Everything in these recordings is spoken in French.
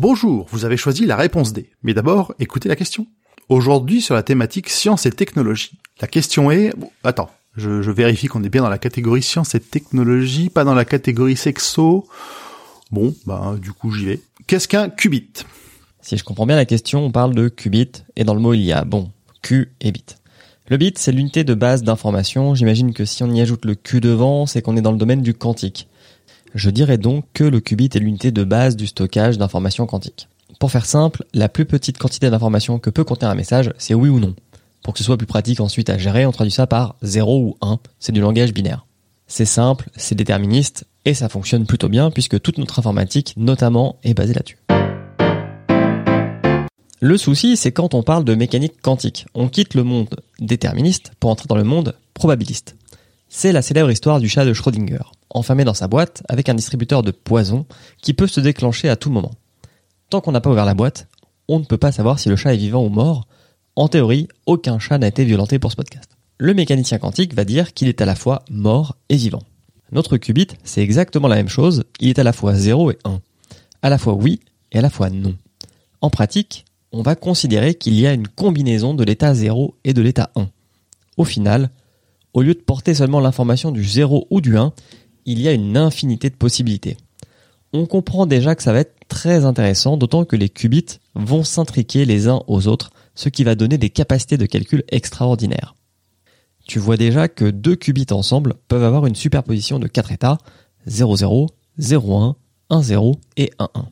Bonjour, vous avez choisi la réponse D. Mais d'abord, écoutez la question. Aujourd'hui sur la thématique science et technologie. La question est... attends, je, je vérifie qu'on est bien dans la catégorie science et technologie, pas dans la catégorie sexo. Bon, bah du coup j'y vais. Qu'est-ce qu'un qubit? Si je comprends bien la question, on parle de qubit, et dans le mot il y a, bon, Q et bit. Le bit, c'est l'unité de base d'information. J'imagine que si on y ajoute le Q devant, c'est qu'on est dans le domaine du quantique. Je dirais donc que le qubit est l'unité de base du stockage d'informations quantiques. Pour faire simple, la plus petite quantité d'informations que peut contenir un message, c'est oui ou non. Pour que ce soit plus pratique ensuite à gérer, on traduit ça par 0 ou 1, c'est du langage binaire. C'est simple, c'est déterministe, et ça fonctionne plutôt bien puisque toute notre informatique, notamment, est basée là-dessus. Le souci, c'est quand on parle de mécanique quantique. On quitte le monde déterministe pour entrer dans le monde probabiliste. C'est la célèbre histoire du chat de Schrödinger, enfermé dans sa boîte avec un distributeur de poison qui peut se déclencher à tout moment. Tant qu'on n'a pas ouvert la boîte, on ne peut pas savoir si le chat est vivant ou mort. En théorie, aucun chat n'a été violenté pour ce podcast. Le mécanicien quantique va dire qu'il est à la fois mort et vivant. Notre qubit, c'est exactement la même chose, il est à la fois 0 et 1. À la fois oui et à la fois non. En pratique, on va considérer qu'il y a une combinaison de l'état 0 et de l'état 1. Au final, au lieu de porter seulement l'information du 0 ou du 1, il y a une infinité de possibilités. On comprend déjà que ça va être très intéressant, d'autant que les qubits vont s'intriquer les uns aux autres, ce qui va donner des capacités de calcul extraordinaires. Tu vois déjà que deux qubits ensemble peuvent avoir une superposition de 4 états 0, 0, 0, 1, 1, 0 et 1, 1.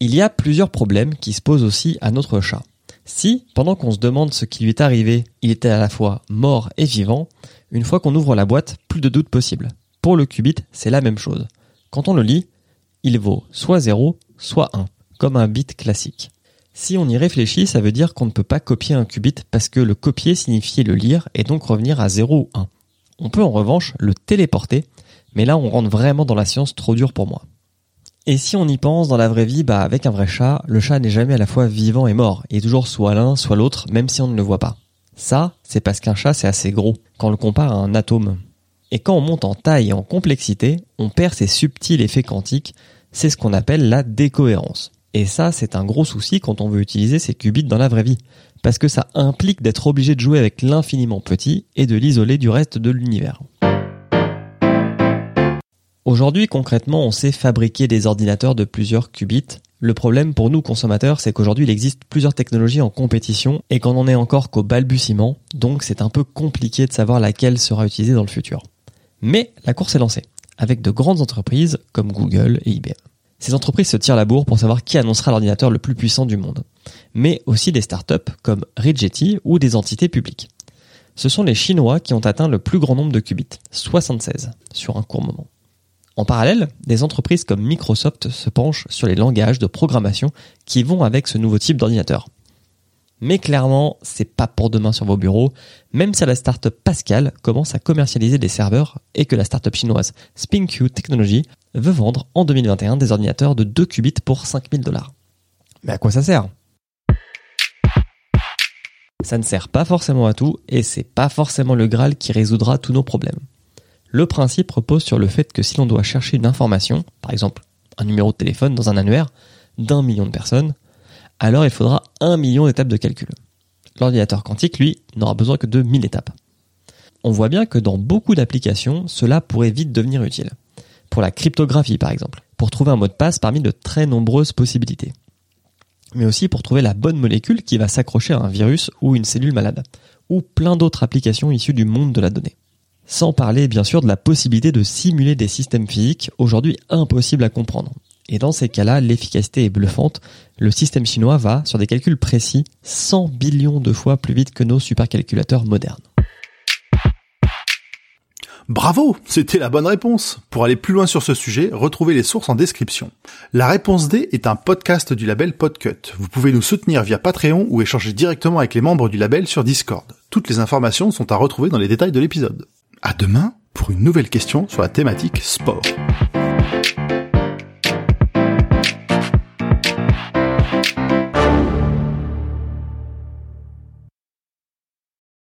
Il y a plusieurs problèmes qui se posent aussi à notre chat. Si, pendant qu'on se demande ce qui lui est arrivé, il était à la fois mort et vivant, une fois qu'on ouvre la boîte, plus de doute possible. Pour le qubit, c'est la même chose. Quand on le lit, il vaut soit 0, soit 1, comme un bit classique. Si on y réfléchit, ça veut dire qu'on ne peut pas copier un qubit parce que le copier signifiait le lire et donc revenir à 0 ou 1. On peut en revanche le téléporter, mais là on rentre vraiment dans la science trop dure pour moi. Et si on y pense dans la vraie vie, bah avec un vrai chat, le chat n'est jamais à la fois vivant et mort. Il est toujours soit l'un, soit l'autre, même si on ne le voit pas. Ça, c'est parce qu'un chat c'est assez gros, quand on le compare à un atome. Et quand on monte en taille et en complexité, on perd ces subtils effets quantiques, c'est ce qu'on appelle la décohérence. Et ça, c'est un gros souci quand on veut utiliser ces qubits dans la vraie vie, parce que ça implique d'être obligé de jouer avec l'infiniment petit et de l'isoler du reste de l'univers. Aujourd'hui, concrètement, on sait fabriquer des ordinateurs de plusieurs qubits. Le problème pour nous consommateurs, c'est qu'aujourd'hui il existe plusieurs technologies en compétition et qu'on n'en est encore qu'au balbutiement, donc c'est un peu compliqué de savoir laquelle sera utilisée dans le futur. Mais la course est lancée, avec de grandes entreprises comme Google et IBM. Ces entreprises se tirent la bourre pour savoir qui annoncera l'ordinateur le plus puissant du monde. Mais aussi des startups comme Rigetti ou des entités publiques. Ce sont les Chinois qui ont atteint le plus grand nombre de qubits, 76, sur un court moment. En parallèle, des entreprises comme Microsoft se penchent sur les langages de programmation qui vont avec ce nouveau type d'ordinateur. Mais clairement, c'est pas pour demain sur vos bureaux, même si la startup Pascal commence à commercialiser des serveurs et que la startup chinoise SpinQ Technology veut vendre en 2021 des ordinateurs de 2 qubits pour 5000 dollars. Mais à quoi ça sert? Ça ne sert pas forcément à tout et c'est pas forcément le Graal qui résoudra tous nos problèmes. Le principe repose sur le fait que si l'on doit chercher une information, par exemple un numéro de téléphone dans un annuaire d'un million de personnes, alors il faudra un million d'étapes de calcul. L'ordinateur quantique, lui, n'aura besoin que de 1000 étapes. On voit bien que dans beaucoup d'applications, cela pourrait vite devenir utile. Pour la cryptographie, par exemple, pour trouver un mot de passe parmi de très nombreuses possibilités. Mais aussi pour trouver la bonne molécule qui va s'accrocher à un virus ou une cellule malade, ou plein d'autres applications issues du monde de la donnée. Sans parler bien sûr de la possibilité de simuler des systèmes physiques aujourd'hui impossibles à comprendre. Et dans ces cas-là, l'efficacité est bluffante. Le système chinois va, sur des calculs précis, 100 billions de fois plus vite que nos supercalculateurs modernes. Bravo, c'était la bonne réponse. Pour aller plus loin sur ce sujet, retrouvez les sources en description. La réponse D est un podcast du label Podcut. Vous pouvez nous soutenir via Patreon ou échanger directement avec les membres du label sur Discord. Toutes les informations sont à retrouver dans les détails de l'épisode. À demain pour une nouvelle question sur la thématique sport.